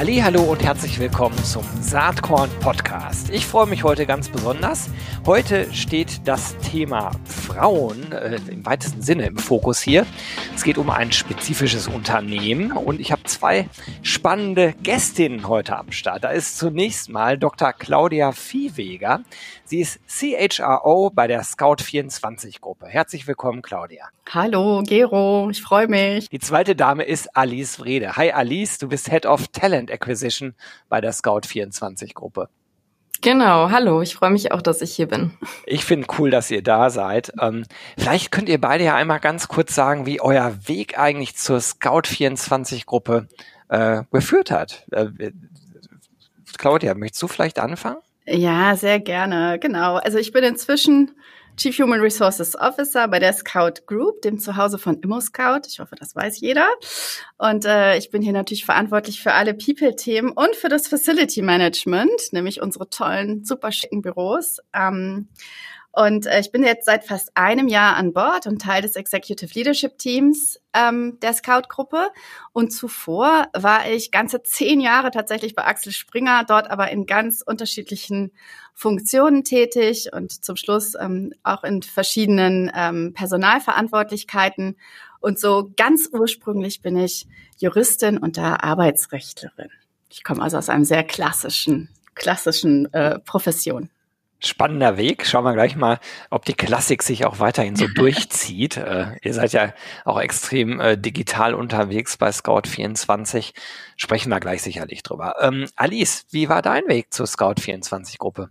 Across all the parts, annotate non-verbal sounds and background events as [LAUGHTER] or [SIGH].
Hallo und herzlich willkommen zum Saatkorn Podcast. Ich freue mich heute ganz besonders. Heute steht das Thema Frauen äh, im weitesten Sinne im Fokus hier. Es geht um ein spezifisches Unternehmen und ich habe zwei spannende Gästinnen heute am Start. Da ist zunächst mal Dr. Claudia Viehweger. Sie ist CHRO bei der Scout24 Gruppe. Herzlich willkommen, Claudia. Hallo, Gero. Ich freue mich. Die zweite Dame ist Alice Wrede. Hi, Alice. Du bist Head of Talent Acquisition bei der Scout24 Gruppe. Genau, hallo, ich freue mich auch, dass ich hier bin. Ich finde cool, dass ihr da seid. Ähm, vielleicht könnt ihr beide ja einmal ganz kurz sagen, wie euer Weg eigentlich zur Scout24-Gruppe äh, geführt hat. Äh, Claudia, möchtest du vielleicht anfangen? Ja, sehr gerne, genau. Also ich bin inzwischen Chief Human Resources Officer bei der Scout Group, dem Zuhause von ImmoScout. Ich hoffe, das weiß jeder. Und äh, ich bin hier natürlich verantwortlich für alle People-Themen und für das Facility Management, nämlich unsere tollen, super schicken Büros. Ähm, und äh, ich bin jetzt seit fast einem Jahr an Bord und Teil des Executive Leadership Teams ähm, der Scout-Gruppe. Und zuvor war ich ganze zehn Jahre tatsächlich bei Axel Springer, dort aber in ganz unterschiedlichen Funktionen tätig und zum Schluss ähm, auch in verschiedenen ähm, Personalverantwortlichkeiten. Und so ganz ursprünglich bin ich Juristin und da Arbeitsrechtlerin. Ich komme also aus einem sehr klassischen, klassischen äh, Profession. Spannender Weg. Schauen wir gleich mal, ob die Klassik sich auch weiterhin so [LAUGHS] durchzieht. Äh, ihr seid ja auch extrem äh, digital unterwegs bei Scout24. Sprechen wir gleich sicherlich drüber. Ähm, Alice, wie war dein Weg zur Scout24-Gruppe?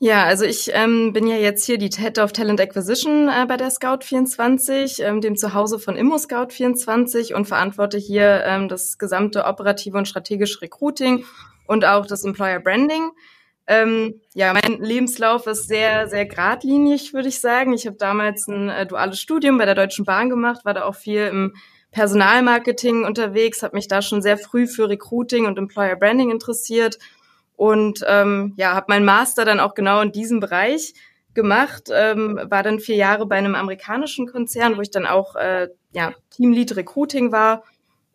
Ja, also ich ähm, bin ja jetzt hier die Head of Talent Acquisition äh, bei der Scout24, ähm, dem Zuhause von Immo Scout24 und verantworte hier ähm, das gesamte operative und strategische Recruiting und auch das Employer Branding. Ähm, ja, mein Lebenslauf ist sehr, sehr geradlinig, würde ich sagen. Ich habe damals ein äh, duales Studium bei der Deutschen Bahn gemacht, war da auch viel im Personalmarketing unterwegs, habe mich da schon sehr früh für Recruiting und Employer Branding interessiert und ähm, ja, habe meinen Master dann auch genau in diesem Bereich gemacht, ähm, war dann vier Jahre bei einem amerikanischen Konzern, wo ich dann auch äh, ja, Teamlead Recruiting war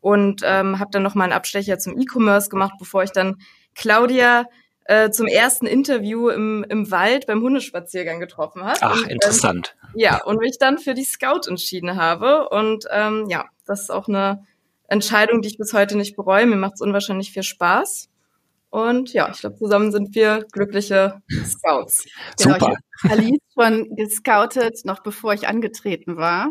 und ähm, habe dann noch mal einen Abstecher zum E-Commerce gemacht, bevor ich dann Claudia äh, zum ersten Interview im, im Wald beim Hundespaziergang getroffen habe. Ach, und, interessant. Ähm, ja, und mich dann für die Scout entschieden habe. Und ähm, ja, das ist auch eine Entscheidung, die ich bis heute nicht bereue. Mir macht es unwahrscheinlich viel Spaß. Und ja, ich glaube, zusammen sind wir glückliche Scouts. [LAUGHS] Super. Genau, ich habe Alice schon gescoutet, noch bevor ich angetreten war.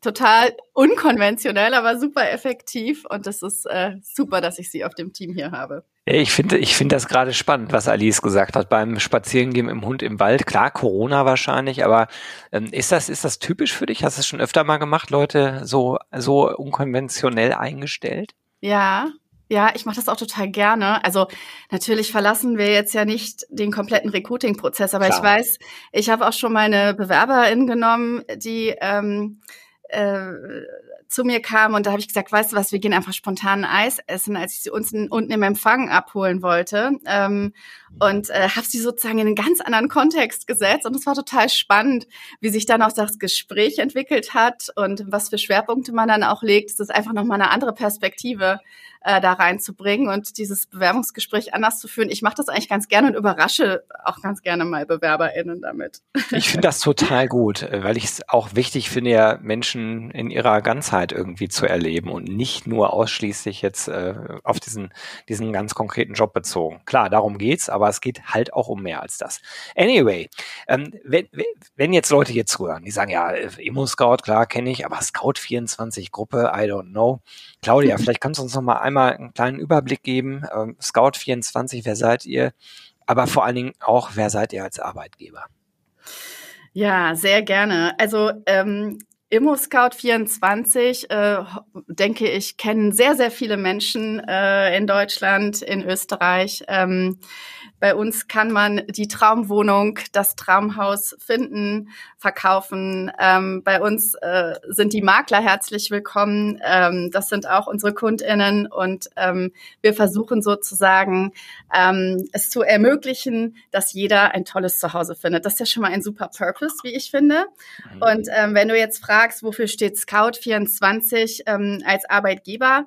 Total unkonventionell, aber super effektiv. Und das ist äh, super, dass ich sie auf dem Team hier habe. Ich finde, ich finde das gerade spannend, was Alice gesagt hat beim Spazierengehen im Hund im Wald. Klar, Corona wahrscheinlich, aber ähm, ist das, ist das typisch für dich? Hast du es schon öfter mal gemacht, Leute so, so unkonventionell eingestellt? Ja, ja, ich mache das auch total gerne. Also natürlich verlassen wir jetzt ja nicht den kompletten Recruiting-Prozess, aber Klar. ich weiß, ich habe auch schon meine Bewerberin genommen, die ähm, äh, zu mir kam und da habe ich gesagt, weißt du was, wir gehen einfach spontan Eis essen, als ich sie unten, unten im Empfang abholen wollte. Ähm, und äh, habe sie sozusagen in einen ganz anderen Kontext gesetzt. Und es war total spannend, wie sich dann auch das Gespräch entwickelt hat und was für Schwerpunkte man dann auch legt. Es ist einfach nochmal eine andere Perspektive äh, da reinzubringen und dieses Bewerbungsgespräch anders zu führen. Ich mache das eigentlich ganz gerne und überrasche auch ganz gerne mal BewerberInnen damit. Ich finde das total gut, weil ich es auch wichtig finde, ja Menschen in ihrer Ganzheit irgendwie zu erleben und nicht nur ausschließlich jetzt äh, auf diesen, diesen ganz konkreten Job bezogen. Klar, darum geht's, aber es geht halt auch um mehr als das. Anyway, ähm, wenn, wenn jetzt Leute jetzt zuhören, die sagen, ja, Immo Scout, klar, kenne ich, aber Scout 24 Gruppe, I don't know. Claudia, vielleicht kannst du uns noch mal einmal einen kleinen Überblick geben. Ähm, Scout 24, wer seid ihr? Aber vor allen Dingen auch, wer seid ihr als Arbeitgeber? Ja, sehr gerne. Also ähm, ImmoScout24, äh, denke ich, kennen sehr, sehr viele Menschen äh, in Deutschland, in Österreich. Ähm, bei uns kann man die Traumwohnung, das Traumhaus finden, verkaufen. Ähm, bei uns äh, sind die Makler herzlich willkommen. Ähm, das sind auch unsere KundInnen und ähm, wir versuchen sozusagen ähm, es zu ermöglichen, dass jeder ein tolles Zuhause findet. Das ist ja schon mal ein super Purpose, wie ich finde. Und ähm, wenn du jetzt fragst, wofür steht Scout24 ähm, als Arbeitgeber,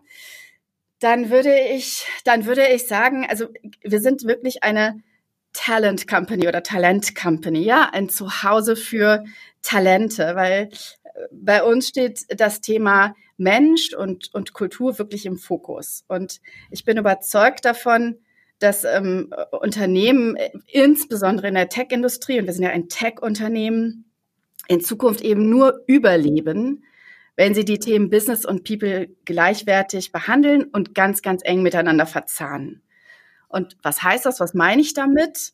dann würde ich, dann würde ich sagen, also wir sind wirklich eine Talent Company oder Talent Company, ja, ein Zuhause für Talente, weil äh, bei uns steht das Thema Mensch und, und Kultur wirklich im Fokus. Und ich bin überzeugt davon, dass ähm, Unternehmen, äh, insbesondere in der Tech-Industrie, und wir sind ja ein Tech-Unternehmen, in Zukunft eben nur überleben, wenn sie die Themen Business und People gleichwertig behandeln und ganz, ganz eng miteinander verzahnen. Und was heißt das? Was meine ich damit?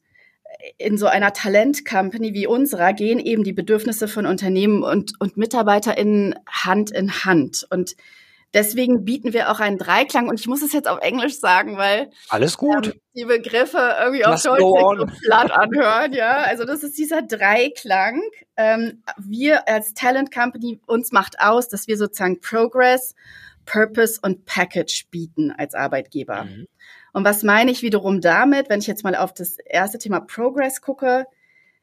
In so einer Talent-Company wie unserer gehen eben die Bedürfnisse von Unternehmen und, und MitarbeiterInnen Hand in Hand. Und Deswegen bieten wir auch einen Dreiklang und ich muss es jetzt auf Englisch sagen, weil alles gut. Ähm, die Begriffe irgendwie auf Deutsch so platt anhören, ja. Also das ist dieser Dreiklang. Ähm, wir als Talent Company uns macht aus, dass wir sozusagen Progress, Purpose und Package bieten als Arbeitgeber. Mhm. Und was meine ich wiederum damit, wenn ich jetzt mal auf das erste Thema Progress gucke?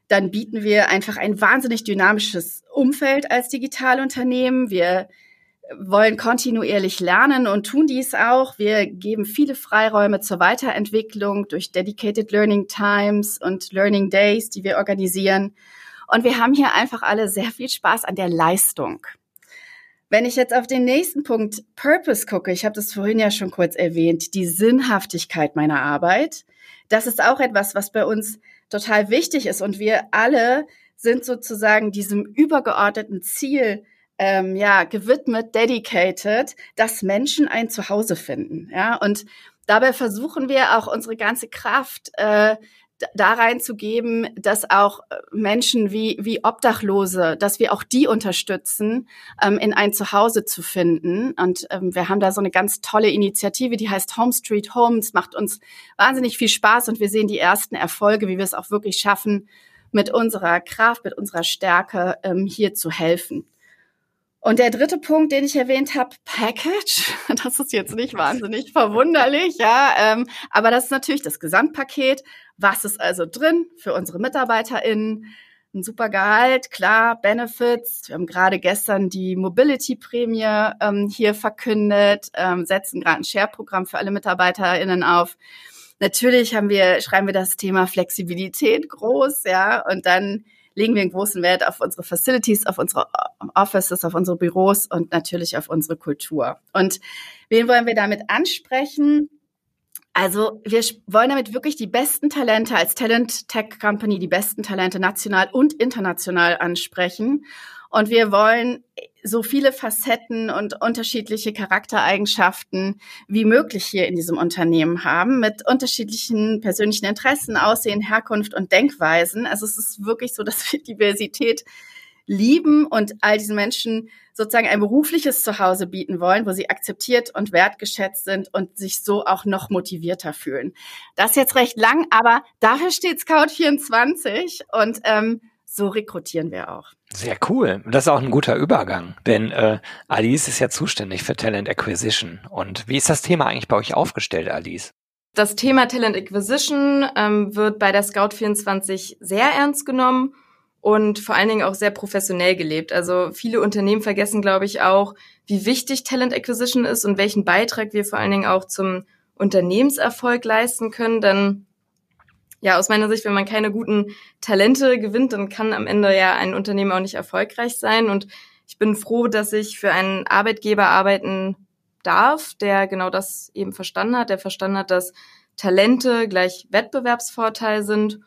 Dann bieten wir einfach ein wahnsinnig dynamisches Umfeld als Digitalunternehmen. Wir wollen kontinuierlich lernen und tun dies auch. Wir geben viele Freiräume zur Weiterentwicklung durch Dedicated Learning Times und Learning Days, die wir organisieren. Und wir haben hier einfach alle sehr viel Spaß an der Leistung. Wenn ich jetzt auf den nächsten Punkt Purpose gucke, ich habe das vorhin ja schon kurz erwähnt, die Sinnhaftigkeit meiner Arbeit, das ist auch etwas, was bei uns total wichtig ist. Und wir alle sind sozusagen diesem übergeordneten Ziel ähm, ja, gewidmet, dedicated, dass Menschen ein Zuhause finden. Ja, und dabei versuchen wir auch unsere ganze Kraft äh, da reinzugeben, dass auch äh, Menschen wie, wie Obdachlose, dass wir auch die unterstützen, ähm, in ein Zuhause zu finden. Und ähm, wir haben da so eine ganz tolle Initiative, die heißt Home Street Home. Es macht uns wahnsinnig viel Spaß und wir sehen die ersten Erfolge, wie wir es auch wirklich schaffen, mit unserer Kraft, mit unserer Stärke ähm, hier zu helfen. Und der dritte Punkt, den ich erwähnt habe, Package. [LAUGHS] Das ist jetzt nicht wahnsinnig verwunderlich, ja. Ähm, aber das ist natürlich das Gesamtpaket. Was ist also drin für unsere MitarbeiterInnen? Ein super Gehalt, klar, Benefits. Wir haben gerade gestern die Mobility-Prämie ähm, hier verkündet, ähm, setzen gerade ein Share-Programm für alle MitarbeiterInnen auf. Natürlich haben wir, schreiben wir das Thema Flexibilität groß, ja, und dann legen wir einen großen Wert auf unsere Facilities, auf unsere Offices, auf unsere Büros und natürlich auf unsere Kultur. Und wen wollen wir damit ansprechen? Also wir wollen damit wirklich die besten Talente als Talent Tech Company, die besten Talente national und international ansprechen. Und wir wollen so viele Facetten und unterschiedliche Charaktereigenschaften wie möglich hier in diesem Unternehmen haben, mit unterschiedlichen persönlichen Interessen, Aussehen, Herkunft und Denkweisen. Also es ist wirklich so, [LAUGHS] dass wir Diversität lieben und all diesen Menschen sozusagen ein berufliches Zuhause bieten wollen, wo sie akzeptiert und wertgeschätzt sind und sich so auch noch motivierter fühlen. Das ist jetzt recht lang, aber dafür steht Scout 24 und ähm, so rekrutieren wir auch. Sehr cool. Das ist auch ein guter Übergang, denn äh, Alice ist ja zuständig für Talent Acquisition. Und wie ist das Thema eigentlich bei euch aufgestellt, Alice? Das Thema Talent Acquisition ähm, wird bei der Scout24 sehr ernst genommen und vor allen Dingen auch sehr professionell gelebt. Also viele Unternehmen vergessen, glaube ich, auch, wie wichtig Talent Acquisition ist und welchen Beitrag wir vor allen Dingen auch zum Unternehmenserfolg leisten können. Denn ja, aus meiner Sicht, wenn man keine guten Talente gewinnt, dann kann am Ende ja ein Unternehmen auch nicht erfolgreich sein. Und ich bin froh, dass ich für einen Arbeitgeber arbeiten darf, der genau das eben verstanden hat, der verstanden hat, dass Talente gleich Wettbewerbsvorteil sind.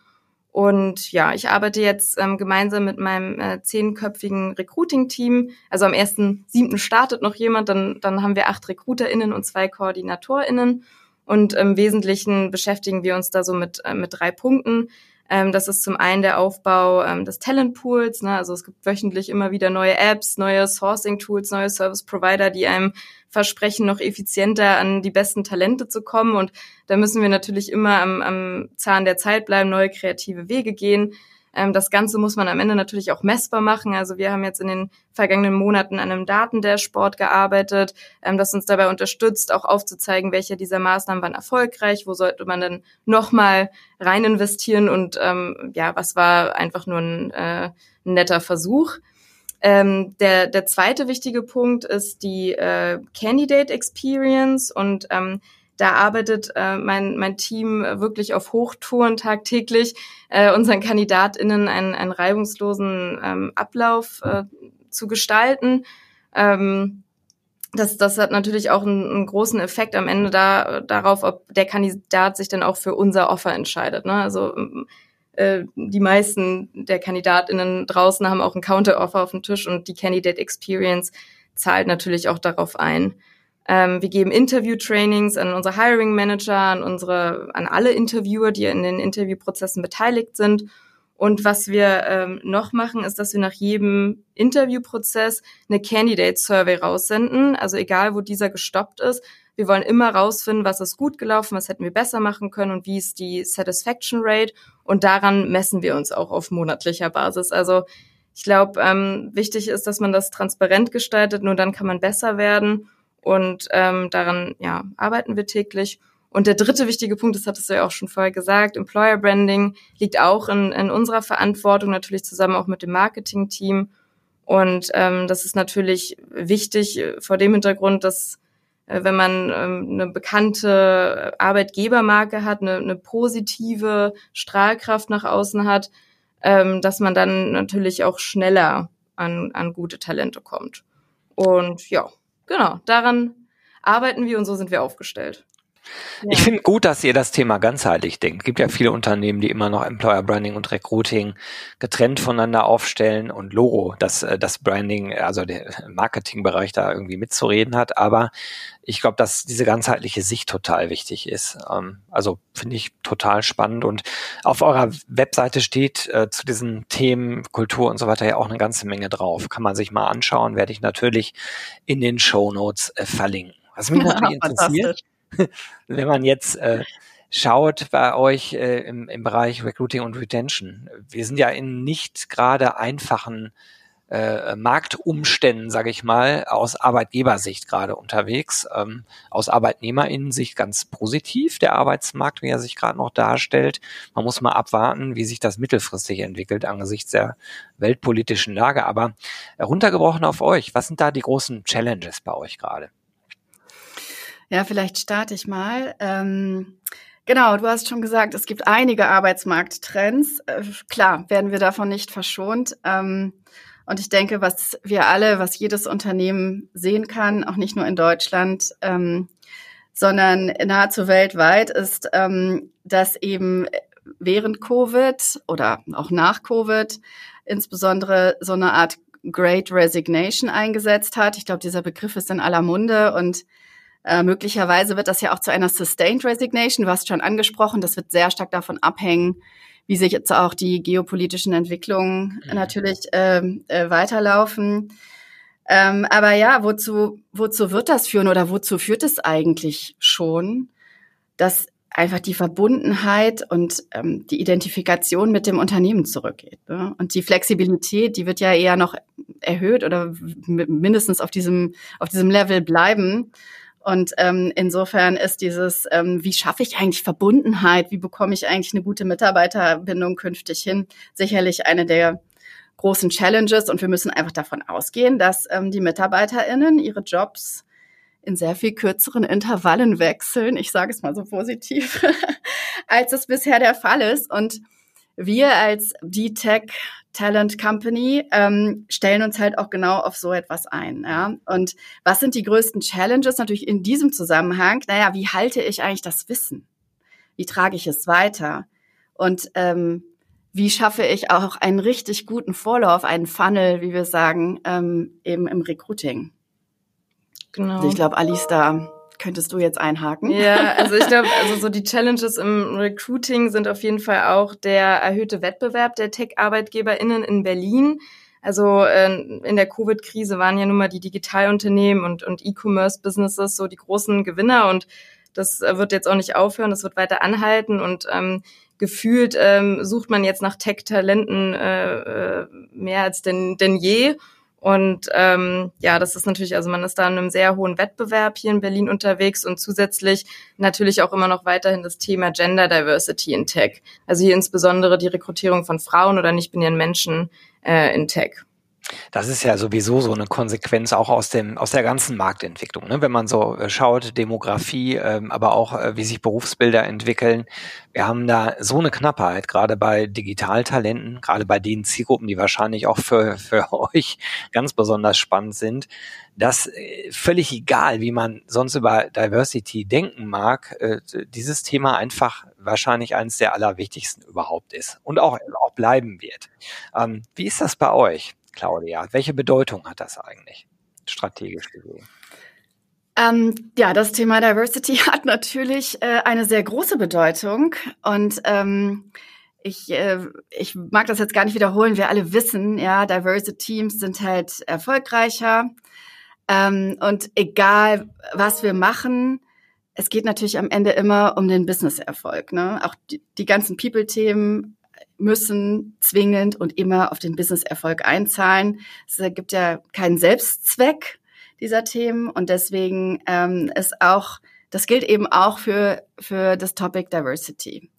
Und ja, ich arbeite jetzt ähm, gemeinsam mit meinem äh, zehnköpfigen Recruiting-Team. Also am ersten siebten startet noch jemand, dann, dann haben wir acht RecruiterInnen und zwei KoordinatorInnen. Und im Wesentlichen beschäftigen wir uns da so mit, äh, mit drei Punkten. Ähm, das ist zum einen der Aufbau ähm, des Talentpools. Ne? Also es gibt wöchentlich immer wieder neue Apps, neue Sourcing-Tools, neue Service-Provider, die einem versprechen, noch effizienter an die besten Talente zu kommen. Und da müssen wir natürlich immer am, am Zahn der Zeit bleiben, neue kreative Wege gehen. Ähm, das Ganze muss man am Ende natürlich auch messbar machen. Also wir haben jetzt in den vergangenen Monaten an einem Datendashboard gearbeitet, ähm, das uns dabei unterstützt, auch aufzuzeigen, welche dieser Maßnahmen waren erfolgreich, wo sollte man dann nochmal rein investieren und ähm, ja, was war einfach nur ein, äh, ein netter Versuch. Ähm, der, der zweite wichtige Punkt ist die äh, Candidate Experience und ähm, da arbeitet äh, mein, mein Team wirklich auf Hochtouren tagtäglich, äh, unseren KandidatInnen einen, einen reibungslosen ähm, Ablauf äh, zu gestalten. Ähm, das, das hat natürlich auch einen, einen großen Effekt am Ende da, darauf, ob der Kandidat sich dann auch für unser Offer entscheidet. Ne? Also äh, die meisten der KandidatInnen draußen haben auch ein Counter-Offer auf dem Tisch und die Candidate Experience zahlt natürlich auch darauf ein. Ähm, wir geben Interview-Trainings an unsere Hiring Manager, an unsere, an alle Interviewer, die in den Interviewprozessen beteiligt sind. Und was wir ähm, noch machen, ist, dass wir nach jedem Interviewprozess eine Candidate Survey raussenden. Also egal, wo dieser gestoppt ist. Wir wollen immer rausfinden, was ist gut gelaufen, was hätten wir besser machen können und wie ist die Satisfaction Rate. Und daran messen wir uns auch auf monatlicher Basis. Also ich glaube, ähm, wichtig ist, dass man das transparent gestaltet, nur dann kann man besser werden. Und ähm, daran ja, arbeiten wir täglich. Und der dritte wichtige Punkt, das hattest du ja auch schon vorher gesagt, Employer Branding liegt auch in, in unserer Verantwortung, natürlich zusammen auch mit dem Marketing-Team. Und ähm, das ist natürlich wichtig äh, vor dem Hintergrund, dass äh, wenn man ähm, eine bekannte Arbeitgebermarke hat, eine, eine positive Strahlkraft nach außen hat, ähm, dass man dann natürlich auch schneller an, an gute Talente kommt. Und ja, genau, daran arbeiten wir und so sind wir aufgestellt. Ja. Ich finde gut, dass ihr das Thema ganzheitlich denkt. Es gibt ja viele Unternehmen, die immer noch Employer Branding und Recruiting getrennt voneinander aufstellen und Logo, dass äh, das Branding, also der Marketingbereich da irgendwie mitzureden hat. Aber ich glaube, dass diese ganzheitliche Sicht total wichtig ist. Ähm, also finde ich total spannend. Und auf eurer Webseite steht äh, zu diesen Themen Kultur und so weiter ja auch eine ganze Menge drauf. Kann man sich mal anschauen, werde ich natürlich in den Show Notes äh, verlinken. Was mich [LAUGHS] natürlich interessiert, [LAUGHS] wenn man jetzt äh, schaut bei euch äh, im, im Bereich Recruiting und Retention, wir sind ja in nicht gerade einfachen äh, Marktumständen, sage ich mal, aus Arbeitgebersicht gerade unterwegs. Ähm, aus Arbeitnehmerinnensicht ganz positiv, der Arbeitsmarkt, wie er sich gerade noch darstellt. Man muss mal abwarten, wie sich das mittelfristig entwickelt angesichts der weltpolitischen Lage. Aber runtergebrochen auf euch, was sind da die großen Challenges bei euch gerade? Ja, vielleicht starte ich mal. Ähm, genau, du hast schon gesagt, es gibt einige Arbeitsmarkttrends. Äh, klar, werden wir davon nicht verschont. Ähm, und ich denke, was wir alle, was jedes Unternehmen sehen kann, auch nicht nur in Deutschland, ähm, sondern nahezu weltweit, ist, ähm, dass eben während Covid oder auch nach Covid insbesondere so eine Art Great Resignation eingesetzt hat. Ich glaube, dieser Begriff ist in aller Munde und äh, möglicherweise wird das ja auch zu einer Sustained Resignation. Du hast schon angesprochen, das wird sehr stark davon abhängen, wie sich jetzt auch die geopolitischen Entwicklungen mhm. natürlich ähm, äh, weiterlaufen. Ähm, aber ja, wozu, wozu wird das führen oder wozu führt es eigentlich schon, dass einfach die Verbundenheit und ähm, die Identifikation mit dem Unternehmen zurückgeht. Ne? Und die Flexibilität, die wird ja eher noch erhöht oder mindestens auf diesem, auf diesem Level bleiben. Und ähm, insofern ist dieses, ähm, wie schaffe ich eigentlich Verbundenheit, wie bekomme ich eigentlich eine gute Mitarbeiterbindung künftig hin, sicherlich eine der großen Challenges. Und wir müssen einfach davon ausgehen, dass ähm, die MitarbeiterInnen ihre Jobs in sehr viel kürzeren Intervallen wechseln, ich sage es mal so positiv, [LAUGHS] als es bisher der Fall ist. Und wir als D-Tech Talent Company ähm, stellen uns halt auch genau auf so etwas ein. Ja? Und was sind die größten Challenges natürlich in diesem Zusammenhang? Naja, wie halte ich eigentlich das Wissen? Wie trage ich es weiter? Und ähm, wie schaffe ich auch einen richtig guten Vorlauf, einen Funnel, wie wir sagen, ähm, eben im Recruiting? Genau. Also ich glaube, Alice da könntest du jetzt einhaken? Ja, also ich glaube, also so die Challenges im Recruiting sind auf jeden Fall auch der erhöhte Wettbewerb der Tech-ArbeitgeberInnen in Berlin. Also äh, in der Covid-Krise waren ja nun mal die Digitalunternehmen und, und E-Commerce-Businesses so die großen Gewinner und das äh, wird jetzt auch nicht aufhören, das wird weiter anhalten und ähm, gefühlt ähm, sucht man jetzt nach Tech-Talenten äh, äh, mehr als denn, denn je. Und ähm, ja, das ist natürlich, also man ist da in einem sehr hohen Wettbewerb hier in Berlin unterwegs und zusätzlich natürlich auch immer noch weiterhin das Thema Gender Diversity in Tech. Also hier insbesondere die Rekrutierung von Frauen oder nicht-binären Menschen äh, in Tech. Das ist ja sowieso so eine Konsequenz auch aus dem aus der ganzen Marktentwicklung. Ne? Wenn man so äh, schaut, Demografie, ähm, aber auch äh, wie sich Berufsbilder entwickeln. Wir haben da so eine Knappheit, gerade bei Digitaltalenten, gerade bei den Zielgruppen, die wahrscheinlich auch für, für [LAUGHS] euch ganz besonders spannend sind, dass äh, völlig egal, wie man sonst über Diversity denken mag, äh, dieses Thema einfach wahrscheinlich eines der allerwichtigsten überhaupt ist und auch, auch bleiben wird. Ähm, wie ist das bei euch? Claudia? Welche Bedeutung hat das eigentlich strategisch gesehen? Ähm, ja, das Thema Diversity [LAUGHS] hat natürlich äh, eine sehr große Bedeutung und ähm, ich, äh, ich mag das jetzt gar nicht wiederholen. Wir alle wissen, ja, Diversity Teams sind halt erfolgreicher ähm, und egal was wir machen, es geht natürlich am Ende immer um den Business-Erfolg. Ne? Auch die, die ganzen People-Themen müssen zwingend und immer auf den Business-Erfolg einzahlen. Es gibt ja keinen Selbstzweck dieser Themen und deswegen ähm, ist auch, das gilt eben auch für, für das Topic Diversity.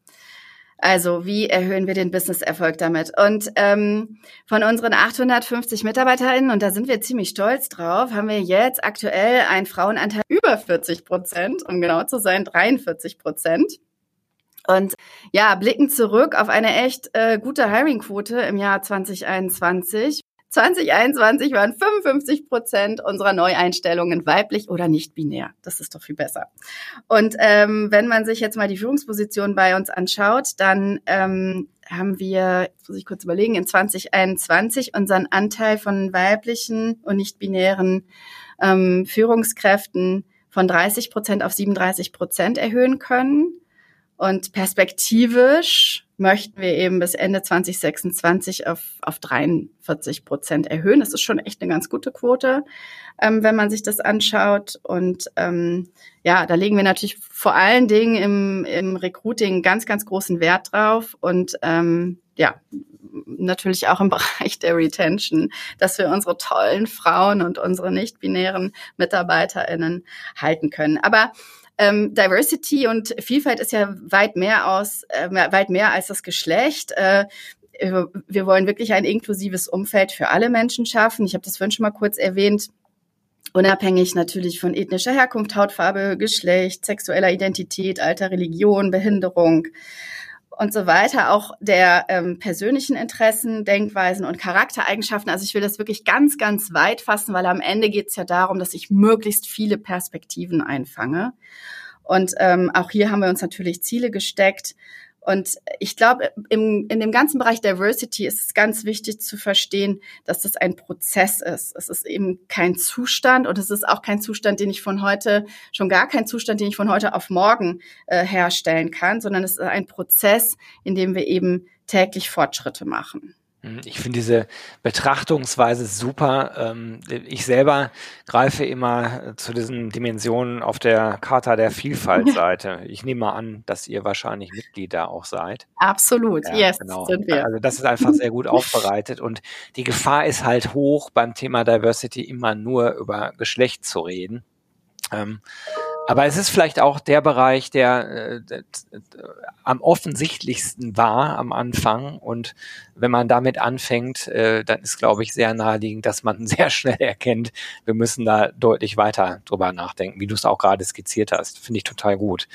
Also wie erhöhen wir den Business-Erfolg damit? Und ähm, von unseren 850 MitarbeiterInnen, und da sind wir ziemlich stolz drauf, haben wir jetzt aktuell einen Frauenanteil über 40 Prozent, um genau zu sein, 43 Prozent. Und ja, blicken zurück auf eine echt äh, gute Hiring-Quote im Jahr 2021. 2021 waren 55 Prozent unserer Neueinstellungen weiblich oder nicht binär. Das ist doch viel besser. Und ähm, wenn man sich jetzt mal die Führungsposition bei uns anschaut, dann ähm, haben wir, jetzt muss ich kurz überlegen, in 2021 unseren Anteil von weiblichen und nicht binären ähm, Führungskräften von 30 Prozent auf 37 Prozent erhöhen können. Und perspektivisch möchten wir eben bis Ende 2026 auf, auf 43 Prozent erhöhen. Das ist schon echt eine ganz gute Quote, ähm, wenn man sich das anschaut. Und ähm, ja, da legen wir natürlich vor allen Dingen im, im Recruiting ganz, ganz großen Wert drauf. Und ähm, ja, natürlich auch im [LAUGHS] Bereich der Retention, dass wir unsere tollen Frauen und unsere nicht-binären MitarbeiterInnen halten können. Aber ähm, Diversity und Vielfalt ist ja weit mehr aus, äh, weit mehr als das Geschlecht. Äh, wir wollen wirklich ein inklusives Umfeld für alle Menschen schaffen. Ich habe das vorhin schon mal kurz erwähnt. Unabhängig natürlich von ethnischer Herkunft, Hautfarbe, Geschlecht, sexueller Identität, Alter, Religion, Behinderung und so weiter, auch der ähm, persönlichen Interessen, Denkweisen und Charaktereigenschaften. Also ich will das wirklich ganz, ganz weit fassen, weil am Ende geht es ja darum, dass ich möglichst viele Perspektiven einfange. Und ähm, auch hier haben wir uns natürlich Ziele gesteckt. Und ich glaube, in dem ganzen Bereich Diversity ist es ganz wichtig zu verstehen, dass das ein Prozess ist. Es ist eben kein Zustand und es ist auch kein Zustand, den ich von heute, schon gar kein Zustand, den ich von heute auf morgen äh, herstellen kann, sondern es ist ein Prozess, in dem wir eben täglich Fortschritte machen. Hm, ich finde diese Betrachtungsweise super. Ähm, ich selber greife immer zu diesen Dimensionen auf der Charta der Vielfaltseite. [LAUGHS] Ich nehme an, dass ihr wahrscheinlich Mitglied da auch seid. Absolut, ja, yes, genau. sind wir. Also das ist einfach sehr gut [LAUGHS] aufbereitet und die Gefahr ist halt hoch, beim Thema Diversity immer nur über Geschlecht zu reden. Ähm, aber es ist vielleicht auch der Bereich, der äh, am offensichtlichsten war am Anfang. Und wenn man damit anfängt, äh, dann ist, glaube ich, sehr naheliegend, dass man [LAUGHS] sehr schnell erkennt, wir müssen da deutlich weiter drüber nachdenken, wie du es auch gerade skizziert hast. Finde ich total gut.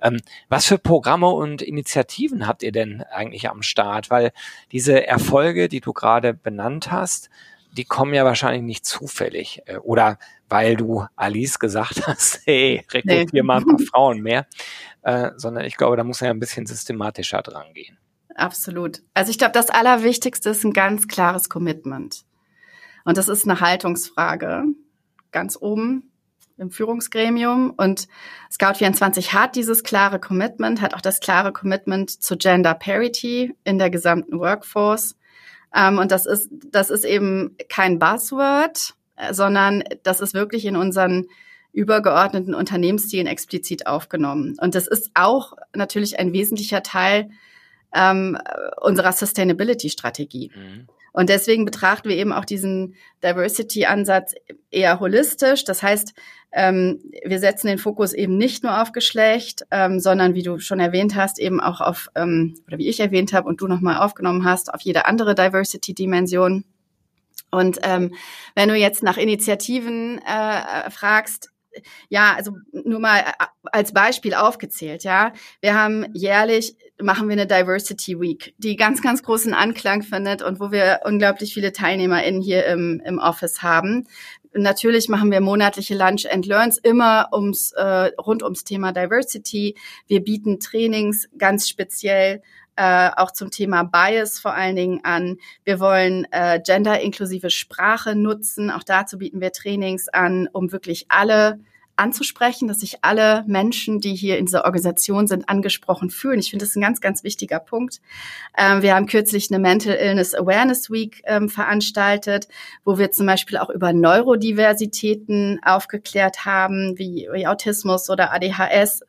Ähm, was für Programme und Initiativen habt ihr denn eigentlich am Start? Weil diese Erfolge, die du gerade benannt hast, die kommen ja wahrscheinlich nicht zufällig. Äh, oder weil du Alice gesagt [LAUGHS] hast, hey, rekrutier nee. mal ein paar [LAUGHS] Frauen mehr. Äh, sondern ich glaube, da muss man ja ein bisschen systematischer dran gehen. Absolut. Also ich glaube, das Allerwichtigste ist ein ganz klares Commitment. Und das ist eine Haltungsfrage. Ganz oben im Führungsgremium. Und Scout24 hat dieses klare Commitment, hat auch das klare Commitment zu Gender Parity in der gesamten Workforce. Ähm, und das ist, das ist eben kein Buzzword, äh, sondern das ist wirklich in unseren übergeordneten Unternehmenszielen explizit aufgenommen. Und das ist auch natürlich ein wesentlicher Teil ähm, unserer Sustainability-Strategie. Mhm. Und deswegen betrachten wir eben auch diesen Diversity-Ansatz eher holistisch. Das heißt, ähm, wir setzen den Fokus eben nicht nur auf Geschlecht, ähm, sondern wie du schon erwähnt hast, eben auch auf, ähm, oder wie ich erwähnt habe und du nochmal aufgenommen hast, auf jede andere Diversity-Dimension. Und ähm, wenn du jetzt nach Initiativen äh, fragst, ja, also nur mal als Beispiel aufgezählt, ja. Wir haben jährlich machen wir eine Diversity Week, die ganz, ganz großen Anklang findet und wo wir unglaublich viele TeilnehmerInnen hier im, im Office haben. Natürlich machen wir monatliche Lunch and Learns immer ums äh, rund ums Thema Diversity. Wir bieten Trainings ganz speziell äh, auch zum Thema Bias vor allen Dingen an. Wir wollen äh, gender-inklusive Sprache nutzen. Auch dazu bieten wir Trainings an, um wirklich alle anzusprechen, dass sich alle Menschen, die hier in dieser Organisation sind, angesprochen fühlen. Ich finde das ein ganz, ganz wichtiger Punkt. Ähm, wir haben kürzlich eine Mental Illness Awareness Week ähm, veranstaltet, wo wir zum Beispiel auch über Neurodiversitäten aufgeklärt haben, wie, wie Autismus oder ADHS,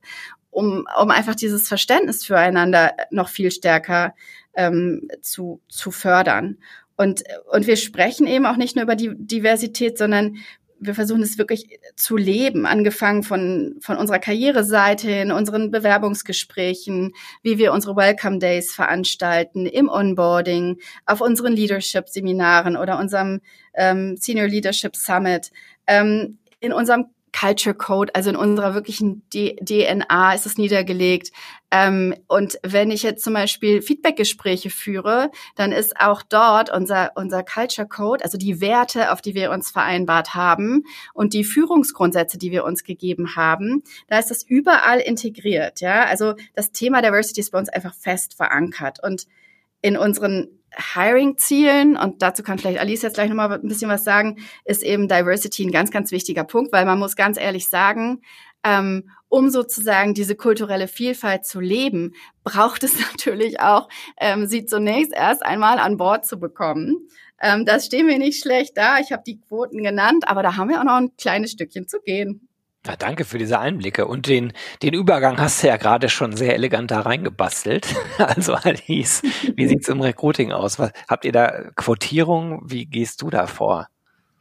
um, um einfach dieses Verständnis füreinander noch viel stärker ähm, zu, zu fördern. Und, und wir sprechen eben auch nicht nur über die Diversität, sondern wir versuchen es wirklich zu leben, angefangen von, von unserer Karriereseite in unseren Bewerbungsgesprächen, wie wir unsere Welcome Days veranstalten, im Onboarding, auf unseren Leadership-Seminaren oder unserem ähm, Senior Leadership Summit. Ähm, in unserem Culture Code, also in unserer wirklichen D DNA ist es niedergelegt. Ähm, und wenn ich jetzt zum Beispiel Feedbackgespräche führe, dann ist auch dort unser, unser Culture Code, also die Werte, auf die wir uns vereinbart haben und die Führungsgrundsätze, die wir uns gegeben haben, da ist das überall integriert. Ja, also das Thema Diversity ist bei uns einfach fest verankert und in unseren Hiring-Zielen, und dazu kann vielleicht Alice jetzt gleich nochmal ein bisschen was sagen, ist eben Diversity ein ganz, ganz wichtiger Punkt, weil man muss ganz ehrlich sagen, ähm, um sozusagen diese kulturelle Vielfalt zu leben, braucht es [LAUGHS] natürlich auch, ähm, sie zunächst erst einmal an Bord zu bekommen. Ähm, das stehen wir nicht schlecht da. Ich habe die Quoten genannt, aber da haben wir auch noch ein kleines Stückchen zu gehen. Ja, danke für diese Einblicke. Und den, den Übergang hast du ja gerade schon sehr elegant da reingebastelt. [LAUGHS] Also Alice, wie [LAUGHS] sieht's im Recruiting aus? Was, habt ihr da Quotierung? Wie gehst du da vor?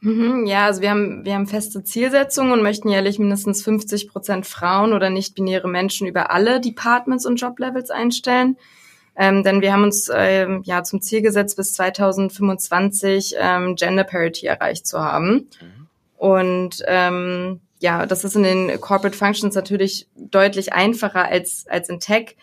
Mhm, ja, also wir haben, wir haben feste Zielsetzungen und möchten jährlich mindestens 50 Prozent Frauen oder nicht-binäre Menschen über alle Departments und Joblevels einstellen. Ähm, denn wir haben uns ähm, ja zum Ziel gesetzt, bis 2025 ähm, Gender Parity erreicht zu haben. Mhm. Und ähm, ja, das ist in den Corporate Functions natürlich deutlich einfacher als, als in Tech.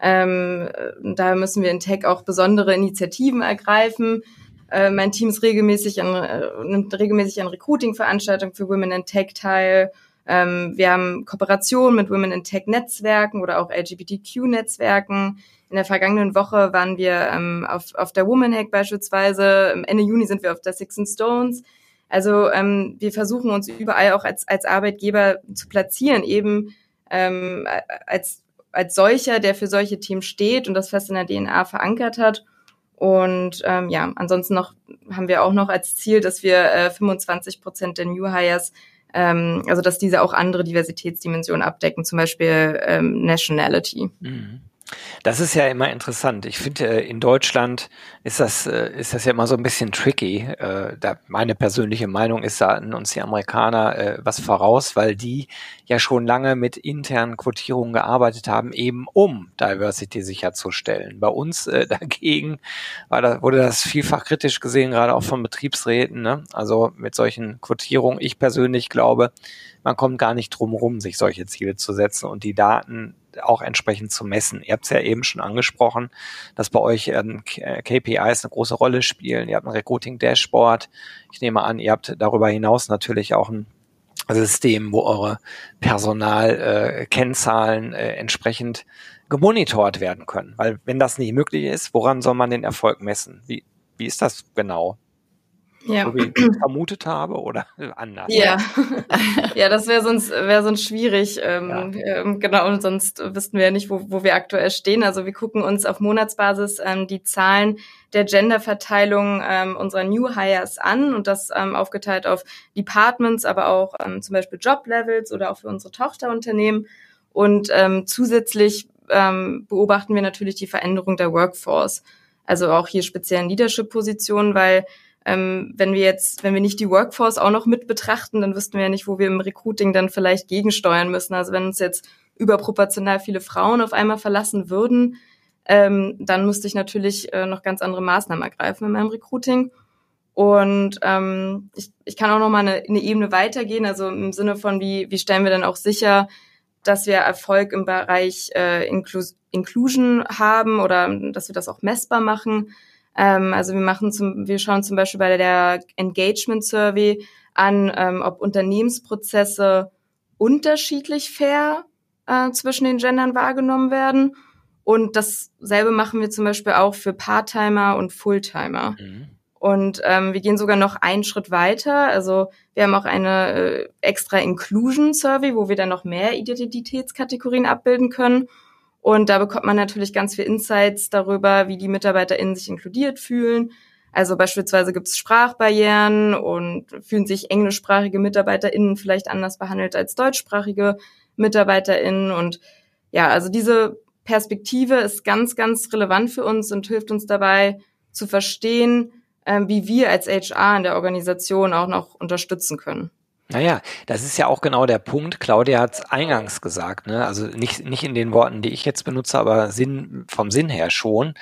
Ähm, da müssen wir in Tech auch besondere Initiativen ergreifen. Äh, mein Team ist regelmäßig an, äh, nimmt regelmäßig an Recruiting-Veranstaltungen für Women in Tech teil. Ähm, wir haben Kooperationen mit Women in Tech-Netzwerken oder auch LGBTQ-Netzwerken. In der vergangenen Woche waren wir ähm, auf, auf der Woman Hack beispielsweise. Ende Juni sind wir auf der Six and Stones. Also ähm, wir versuchen uns überall auch als, als Arbeitgeber zu platzieren, eben ähm, als, als solcher, der für solche Themen steht und das fest in der DNA verankert hat. Und ähm, ja, ansonsten noch haben wir auch noch als Ziel, dass wir äh, 25 Prozent der New Hires, ähm, also dass diese auch andere Diversitätsdimensionen abdecken, zum Beispiel ähm, Nationality. Mhm. Das ist ja immer interessant. Ich finde, äh, in Deutschland ist das, äh, ist das ja immer so ein bisschen tricky. Äh, da meine persönliche Meinung ist, da hatten uns die Amerikaner was voraus, weil die ja schon lange mit internen Quotierungen gearbeitet haben, eben um Diversity sicherzustellen. Bei uns [LAUGHS] dagegen da, wurde das vielfach kritisch gesehen, gerade auch von Betriebsräten. Ne? Also mit solchen Quotierungen. Ich persönlich glaube, man kommt gar nicht drum rum, sich solche Ziele zu setzen und die Daten auch entsprechend zu messen. Ihr habt es ja eben schon angesprochen, dass bei euch ähm, KPIs eine große Rolle spielen. Ihr habt ein Recruiting-Dashboard. Ich nehme an, ihr habt darüber hinaus natürlich auch ein System, wo eure Personalkennzahlen äh, äh, entsprechend gemonitort werden können. Weil wenn das nicht möglich ist, woran soll man den Erfolg messen? Wie, wie ist das genau? Ja. So wie ich vermutet habe oder [LAUGHS] anders? Ja, [LAUGHS] ja das wäre sonst, wäre sonst schwierig. Ähm, ja. ähm, genau, und sonst wüssten wir ja nicht, wo, wo wir aktuell stehen. Also wir gucken uns auf Monatsbasis ähm, die Zahlen der Genderverteilung ähm, unserer New Hires an und das ähm, aufgeteilt auf Departments, aber auch ähm, zum Beispiel Job-Levels oder auch für unsere Tochterunternehmen. Und ähm, zusätzlich ähm, beobachten wir natürlich die Veränderung der Workforce. Also auch hier speziellen Leadership-Positionen, weil ähm, wenn wir jetzt, wenn wir nicht die Workforce auch noch mit betrachten, dann wüssten wir ja nicht, wo wir im Recruiting dann vielleicht gegensteuern müssen. Also wenn uns jetzt überproportional viele Frauen auf einmal verlassen würden, ähm, dann müsste ich natürlich äh, noch ganz andere Maßnahmen ergreifen in meinem Recruiting. Und ähm, ich, ich kann auch noch mal eine, eine Ebene weitergehen, also im Sinne von, wie, wie stellen wir dann auch sicher, dass wir Erfolg im Bereich äh, Inclus Inclusion haben oder dass wir das auch messbar machen. Ähm, also wir machen zum, wir schauen zum Beispiel bei der Engagement Survey an, ähm, ob Unternehmensprozesse unterschiedlich fair äh, zwischen den Gendern wahrgenommen werden. Und dasselbe machen wir zum Beispiel auch für Parttimer und Fulltimer. Mhm. Und ähm, wir gehen sogar noch einen Schritt weiter. Also wir haben auch eine äh, extra Inclusion Survey, wo wir dann noch mehr Identitätskategorien abbilden können. Und da bekommt man natürlich ganz viel Insights darüber, wie die MitarbeiterInnen sich inkludiert fühlen. Also beispielsweise gibt es Sprachbarrieren und fühlen sich englischsprachige MitarbeiterInnen vielleicht anders behandelt als deutschsprachige MitarbeiterInnen. Und ja, also diese Perspektive ist ganz, ganz relevant für uns und hilft uns dabei zu verstehen, ähm, wie wir als HR in der Organisation auch noch unterstützen können. Naja, das ist ja auch genau der Punkt. Claudia hat es eingangs gesagt, ne? Also nicht, nicht in den Worten, die ich jetzt benutze, aber Sinn, vom Sinn her schon.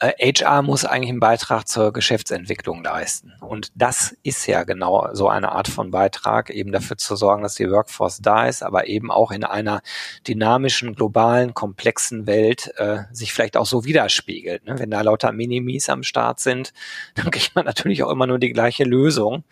Äh, HR muss eigentlich einen Beitrag zur Geschäftsentwicklung leisten. Und das ist ja genau so eine Art von Beitrag, eben dafür zu sorgen, dass die Workforce da ist, aber eben auch in einer dynamischen, globalen, komplexen Welt äh, sich vielleicht auch so widerspiegelt. Ne? Wenn da lauter Minimis am Start sind, [LAUGHS] dann kriegt man natürlich auch immer nur die gleiche Lösung.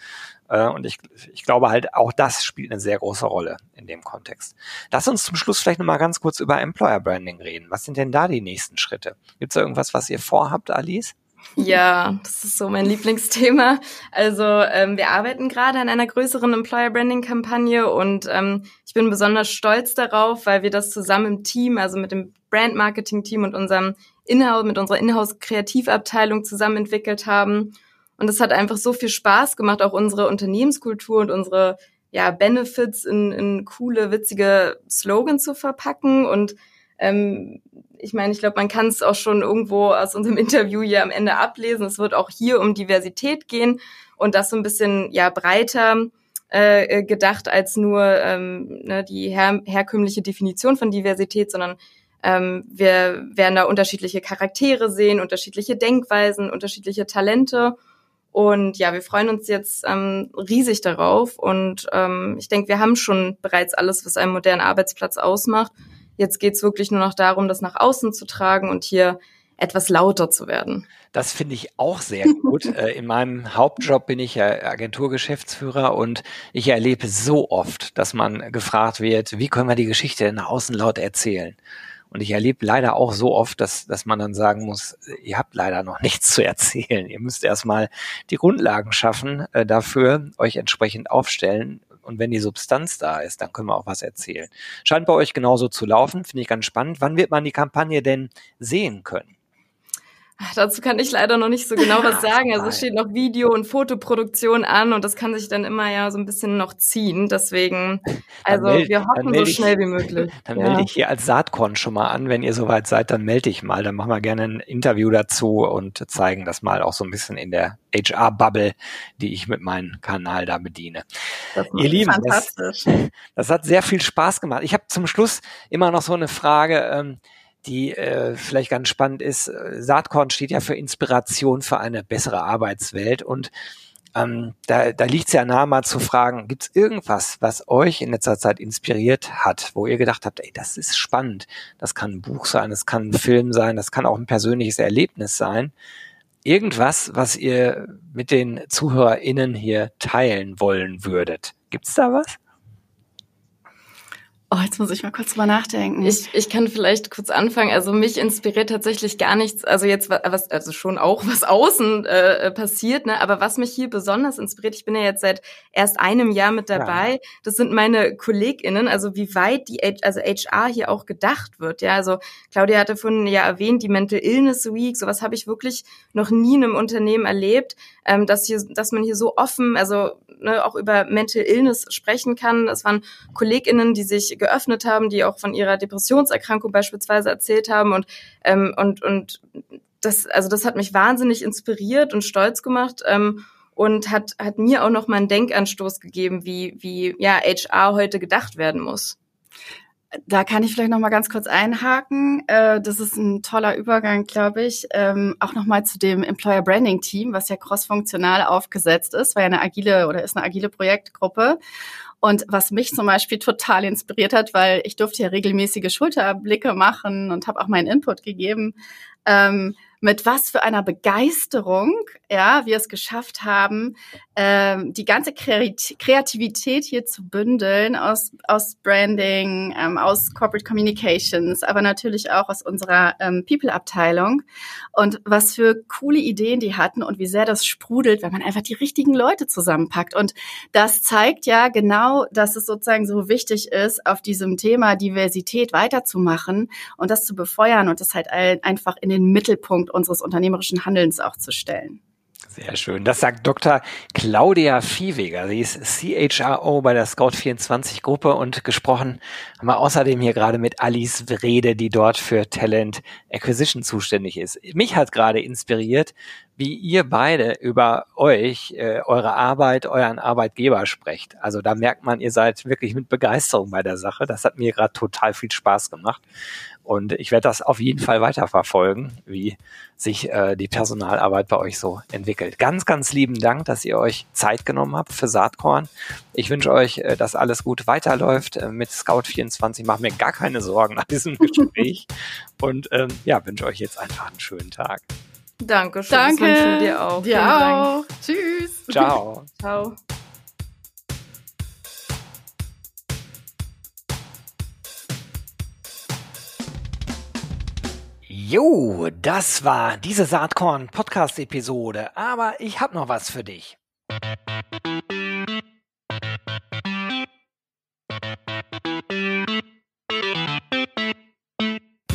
Äh, und ich, ich glaube halt, auch das spielt eine sehr große Rolle in dem Kontext. Lass uns zum Schluss vielleicht nochmal ganz kurz über Employer Branding reden. Was sind denn da die nächsten Schritte? Gibt es da irgendwas, was ihr vorhabt, Alice? Ja, das ist so mein Lieblingsthema. Also ähm, wir arbeiten gerade an einer größeren Employer Branding Kampagne und ähm, ich bin besonders stolz darauf, weil wir das zusammen im Team, also mit dem Brand Marketing Team und unserem Inhouse, mit unserer Inhouse Kreativabteilung zusammen entwickelt haben. Und es hat einfach so viel Spaß gemacht, auch unsere Unternehmenskultur und unsere ja, Benefits in, in coole, witzige Slogans zu verpacken. Und ähm, ich meine, ich glaube, man kann es auch schon irgendwo aus unserem [LAUGHS] Interview hier am Ende ablesen. Es wird auch hier um Diversität gehen und das so ein bisschen ja breiter äh, gedacht als nur ähm, ne, die her herkömmliche Definition von Diversität, sondern ähm, wir werden da unterschiedliche Charaktere sehen, unterschiedliche Denkweisen, unterschiedliche Talente und ja, wir freuen uns jetzt ähm, riesig darauf. Und ähm, ich denke, wir haben schon bereits alles, was einen modernen Arbeitsplatz ausmacht. Jetzt geht's wirklich nur noch darum, das nach außen zu tragen und hier etwas lauter zu werden. Das finde ich auch sehr gut. [LAUGHS] Äh, in meinem Hauptjob bin ich ja Agenturgeschäftsführer und ich erlebe so oft, dass man gefragt wird, wie können wir die Geschichte nach außen laut erzählen? Und ich erlebe leider auch so oft, dass, dass man dann sagen muss, ihr habt leider noch [LAUGHS] nichts zu erzählen. Ihr müsst erstmal die Grundlagen schaffen äh, dafür, euch entsprechend aufstellen. Und wenn die Substanz da ist, dann können wir auch was erzählen. Scheint bei euch genauso zu laufen, finde ich ganz spannend. Wann wird man die Kampagne denn sehen können? Ach, dazu kann ich leider noch nicht so genau was sagen. Also es steht noch Video- und Fotoproduktion an und das kann sich dann immer ja so ein bisschen noch ziehen. Deswegen, also meld, wir hoffen so schnell wie möglich. [LAUGHS] Dann ja. melde ich hier als Saatkorn schon mal an. Wenn ihr soweit seid, dann melde ich mal. Dann machen wir gerne ein Interview dazu und zeigen das mal auch so ein bisschen in der HR-Bubble, die ich mit meinem Kanal da bediene. ihr Lieben, das, [LAUGHS] das, hat sehr viel Spaß gemacht. Ich habe zum Schluss immer noch so eine Frage. Ähm, die äh, vielleicht ganz spannend ist. Saatkorn steht ja für Inspiration für eine bessere Arbeitswelt und ähm, da, da liegt es ja nahe mal zu fragen, gibt es irgendwas, was euch in letzter Zeit inspiriert hat, wo ihr gedacht habt, ey, das ist spannend. Das kann ein Buch sein, das kann ein Film sein, das kann auch ein persönliches Erlebnis sein. Irgendwas, was ihr mit den ZuhörerInnen hier teilen wollen würdet. Gibt's da was? Oh, jetzt muss ich mal kurz drüber nachdenken. Ich, ich kann vielleicht kurz anfangen. Also mich inspiriert tatsächlich gar nichts. Also jetzt was, also schon auch was außen äh, passiert, ne? Aber was mich hier besonders inspiriert, ich bin ja jetzt seit erst einem Jahr mit dabei. Ja. Das sind meine KollegInnen. Also wie weit die also HR hier auch gedacht wird. Ja, also Claudia hatte vorhin ja erwähnt die Mental Illness Week. Sowas habe ich wirklich noch nie in einem Unternehmen erlebt, ähm, dass hier, dass man hier so offen, also ne, auch über Mental Illness sprechen kann. Es waren KollegInnen, die sich geöffnet haben, die auch von ihrer Depressionserkrankung beispielsweise erzählt haben und ähm, und und das also das hat mich wahnsinnig inspiriert und stolz gemacht. Ähm, und hat, hat mir auch noch mal einen Denkanstoß gegeben, wie, wie ja, HR heute gedacht werden muss. Da kann ich vielleicht noch mal ganz kurz einhaken. Äh, das ist ein toller Übergang, glaube ich. Ähm, auch noch mal zu dem Employer Branding Team, was ja crossfunktional aufgesetzt ist, weil ja eine agile oder ist eine agile Projektgruppe. Und was mich zum Beispiel total inspiriert hat, weil ich durfte ja regelmäßige Schulterblicke machen und habe auch meinen Input gegeben. Ähm, mit was für einer Begeisterung, ja, wir es geschafft haben, ähm, die ganze Kreativität hier zu bündeln aus, aus Branding, ähm, aus Corporate Communications, aber natürlich auch aus unserer ähm, People-Abteilung und was für coole Ideen die hatten und wie sehr das sprudelt, wenn man einfach die richtigen Leute zusammenpackt. Und das zeigt ja genau, dass es sozusagen so wichtig ist, auf diesem Thema Diversität weiterzumachen und das zu befeuern und das halt einfach in den Mittelpunkt unseres unternehmerischen Handelns auch zu stellen. Sehr schön. Das sagt Dr. Claudia Viehweger. Sie ist CHRO bei der Scout24 Gruppe und gesprochen haben wir außerdem hier gerade mit Alice Wrede, die dort für Talent Acquisition zuständig ist. Mich hat gerade inspiriert, wie ihr beide über euch, äh, eure Arbeit, euren Arbeitgeber sprecht. Also da merkt man, ihr seid wirklich mit Begeisterung bei der Sache. Das hat mir gerade total viel Spaß gemacht. Und ich werde das auf jeden Fall weiterverfolgen, wie sich äh, die Personalarbeit bei euch so entwickelt. Ganz, ganz lieben Dank, dass ihr euch Zeit genommen habt für Saatkorn. Ich wünsche euch, äh, dass alles gut weiterläuft äh, mit Scout24. Macht mir gar keine Sorgen nach diesem [LAUGHS] Gespräch. Und ähm, ja, wünsche euch jetzt einfach einen schönen Tag. Danke, Danke. Das wünschen dir auch. Dir auch. Tschüss. [LAUGHS] [LAUGHS] Ciao. Ciao. Jo, das war diese Saatkorn Podcast Episode, aber ich habe noch was für dich.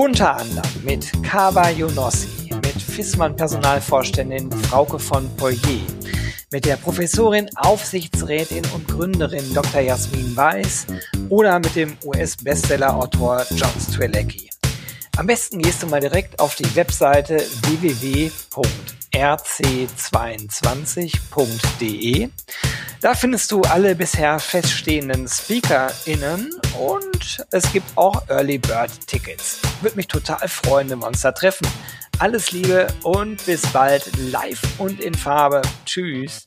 Unter anderem mit Kava Yonossi, mit Fissmann Personalvorständin Frauke von Poirier, mit der Professorin, Aufsichtsrätin und Gründerin Dr. Jasmin Weiß oder mit dem US-Bestseller-Autor John Strelecki. Am besten gehst du mal direkt auf die Webseite www.rc22.de. Da findest du alle bisher feststehenden SpeakerInnen und es gibt auch Early Bird Tickets. Würde mich total freuen, wenn wir uns da treffen. Alles Liebe und bis bald live und in Farbe. Tschüss.